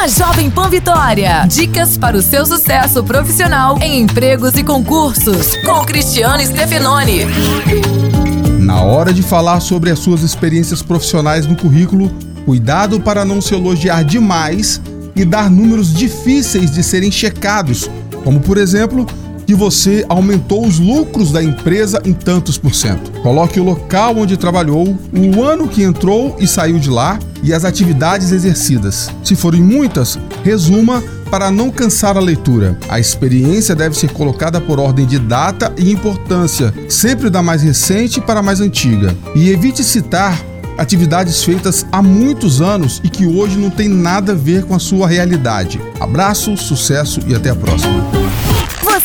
na Jovem Pan Vitória. Dicas para o seu sucesso profissional em empregos e concursos, com Cristiano Stefanoni. Na hora de falar sobre as suas experiências profissionais no currículo, cuidado para não se elogiar demais e dar números difíceis de serem checados, como por exemplo, que você aumentou os lucros da empresa em tantos por cento. Coloque o local onde trabalhou, o ano que entrou e saiu de lá e as atividades exercidas. Se forem muitas, resuma para não cansar a leitura. A experiência deve ser colocada por ordem de data e importância, sempre da mais recente para a mais antiga. E evite citar atividades feitas há muitos anos e que hoje não tem nada a ver com a sua realidade. Abraço, sucesso e até a próxima.